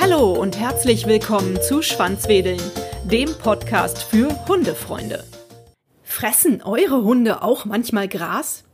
Hallo und herzlich willkommen zu Schwanzwedeln, dem Podcast für Hundefreunde. Fressen eure Hunde auch manchmal Gras?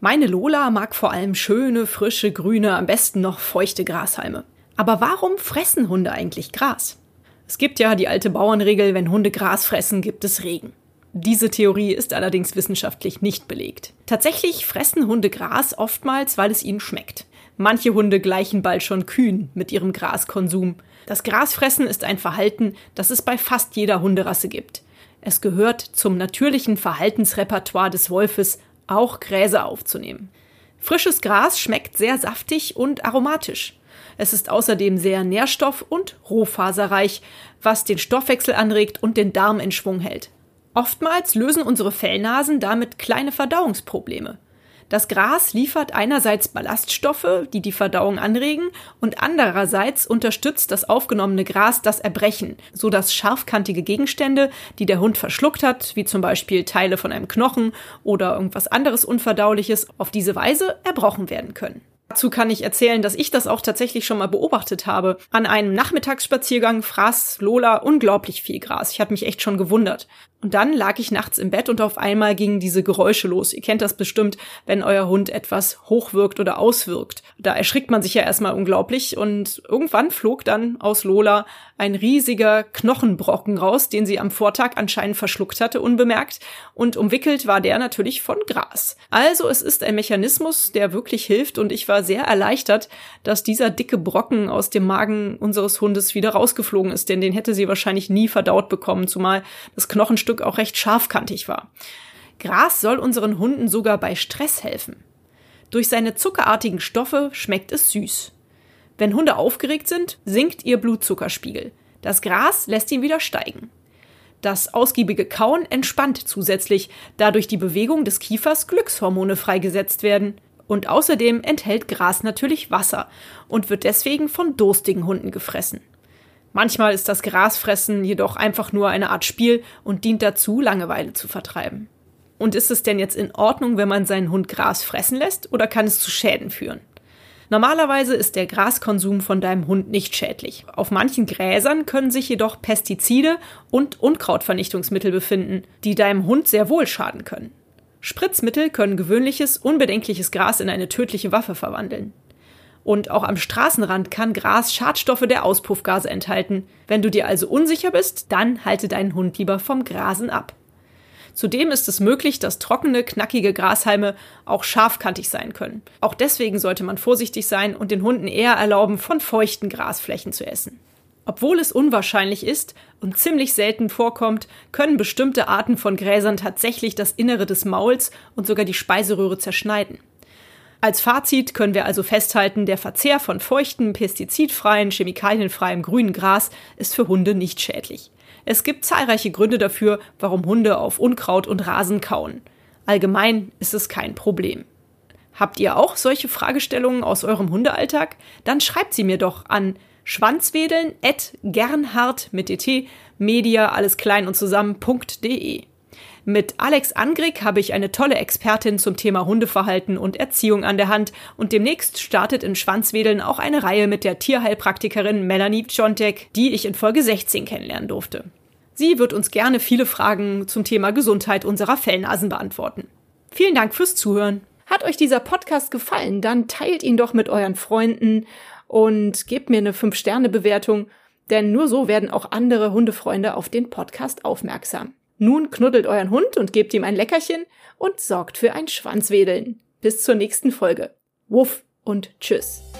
Meine Lola mag vor allem schöne, frische, grüne, am besten noch feuchte Grashalme. Aber warum fressen Hunde eigentlich Gras? Es gibt ja die alte Bauernregel, wenn Hunde Gras fressen, gibt es Regen. Diese Theorie ist allerdings wissenschaftlich nicht belegt. Tatsächlich fressen Hunde Gras oftmals, weil es ihnen schmeckt. Manche Hunde gleichen bald schon Kühen mit ihrem Graskonsum. Das Grasfressen ist ein Verhalten, das es bei fast jeder Hunderasse gibt. Es gehört zum natürlichen Verhaltensrepertoire des Wolfes, auch Gräser aufzunehmen. Frisches Gras schmeckt sehr saftig und aromatisch. Es ist außerdem sehr nährstoff- und rohfaserreich, was den Stoffwechsel anregt und den Darm in Schwung hält. Oftmals lösen unsere Fellnasen damit kleine Verdauungsprobleme. Das Gras liefert einerseits Ballaststoffe, die die Verdauung anregen, und andererseits unterstützt das aufgenommene Gras das Erbrechen, so dass scharfkantige Gegenstände, die der Hund verschluckt hat, wie zum Beispiel Teile von einem Knochen oder irgendwas anderes Unverdauliches, auf diese Weise erbrochen werden können. Dazu kann ich erzählen, dass ich das auch tatsächlich schon mal beobachtet habe. An einem Nachmittagsspaziergang fraß Lola unglaublich viel Gras. Ich habe mich echt schon gewundert. Und dann lag ich nachts im Bett und auf einmal gingen diese Geräusche los. Ihr kennt das bestimmt, wenn euer Hund etwas hochwirkt oder auswirkt. Da erschrickt man sich ja erstmal unglaublich und irgendwann flog dann aus Lola ein riesiger Knochenbrocken raus, den sie am Vortag anscheinend verschluckt hatte, unbemerkt. Und umwickelt war der natürlich von Gras. Also es ist ein Mechanismus, der wirklich hilft und ich war sehr erleichtert, dass dieser dicke Brocken aus dem Magen unseres Hundes wieder rausgeflogen ist, denn den hätte sie wahrscheinlich nie verdaut bekommen, zumal das Knochenstück Stück auch recht scharfkantig war. Gras soll unseren Hunden sogar bei Stress helfen. Durch seine zuckerartigen Stoffe schmeckt es süß. Wenn Hunde aufgeregt sind, sinkt ihr Blutzuckerspiegel. Das Gras lässt ihn wieder steigen. Das ausgiebige Kauen entspannt zusätzlich, da durch die Bewegung des Kiefers Glückshormone freigesetzt werden. Und außerdem enthält Gras natürlich Wasser und wird deswegen von durstigen Hunden gefressen. Manchmal ist das Grasfressen jedoch einfach nur eine Art Spiel und dient dazu, Langeweile zu vertreiben. Und ist es denn jetzt in Ordnung, wenn man seinen Hund Gras fressen lässt oder kann es zu Schäden führen? Normalerweise ist der Graskonsum von deinem Hund nicht schädlich. Auf manchen Gräsern können sich jedoch Pestizide und Unkrautvernichtungsmittel befinden, die deinem Hund sehr wohl schaden können. Spritzmittel können gewöhnliches, unbedenkliches Gras in eine tödliche Waffe verwandeln. Und auch am Straßenrand kann Gras Schadstoffe der Auspuffgase enthalten. Wenn du dir also unsicher bist, dann halte deinen Hund lieber vom Grasen ab. Zudem ist es möglich, dass trockene, knackige Grashalme auch scharfkantig sein können. Auch deswegen sollte man vorsichtig sein und den Hunden eher erlauben, von feuchten Grasflächen zu essen. Obwohl es unwahrscheinlich ist und ziemlich selten vorkommt, können bestimmte Arten von Gräsern tatsächlich das Innere des Mauls und sogar die Speiseröhre zerschneiden. Als Fazit können wir also festhalten, der Verzehr von feuchtem, pestizidfreien, chemikalienfreiem grünen Gras ist für Hunde nicht schädlich. Es gibt zahlreiche Gründe dafür, warum Hunde auf Unkraut und Rasen kauen. Allgemein ist es kein Problem. Habt ihr auch solche Fragestellungen aus eurem Hundealltag? Dann schreibt sie mir doch an schwanzwedeln mit dt media alles klein und zusammen.de. Mit Alex Angrig habe ich eine tolle Expertin zum Thema Hundeverhalten und Erziehung an der Hand und demnächst startet in Schwanzwedeln auch eine Reihe mit der Tierheilpraktikerin Melanie Pschontek, die ich in Folge 16 kennenlernen durfte. Sie wird uns gerne viele Fragen zum Thema Gesundheit unserer Fellnasen beantworten. Vielen Dank fürs Zuhören. Hat euch dieser Podcast gefallen, dann teilt ihn doch mit euren Freunden und gebt mir eine 5-Sterne-Bewertung, denn nur so werden auch andere Hundefreunde auf den Podcast aufmerksam. Nun knuddelt euren Hund und gebt ihm ein Leckerchen und sorgt für ein Schwanzwedeln. Bis zur nächsten Folge. Wuff und tschüss.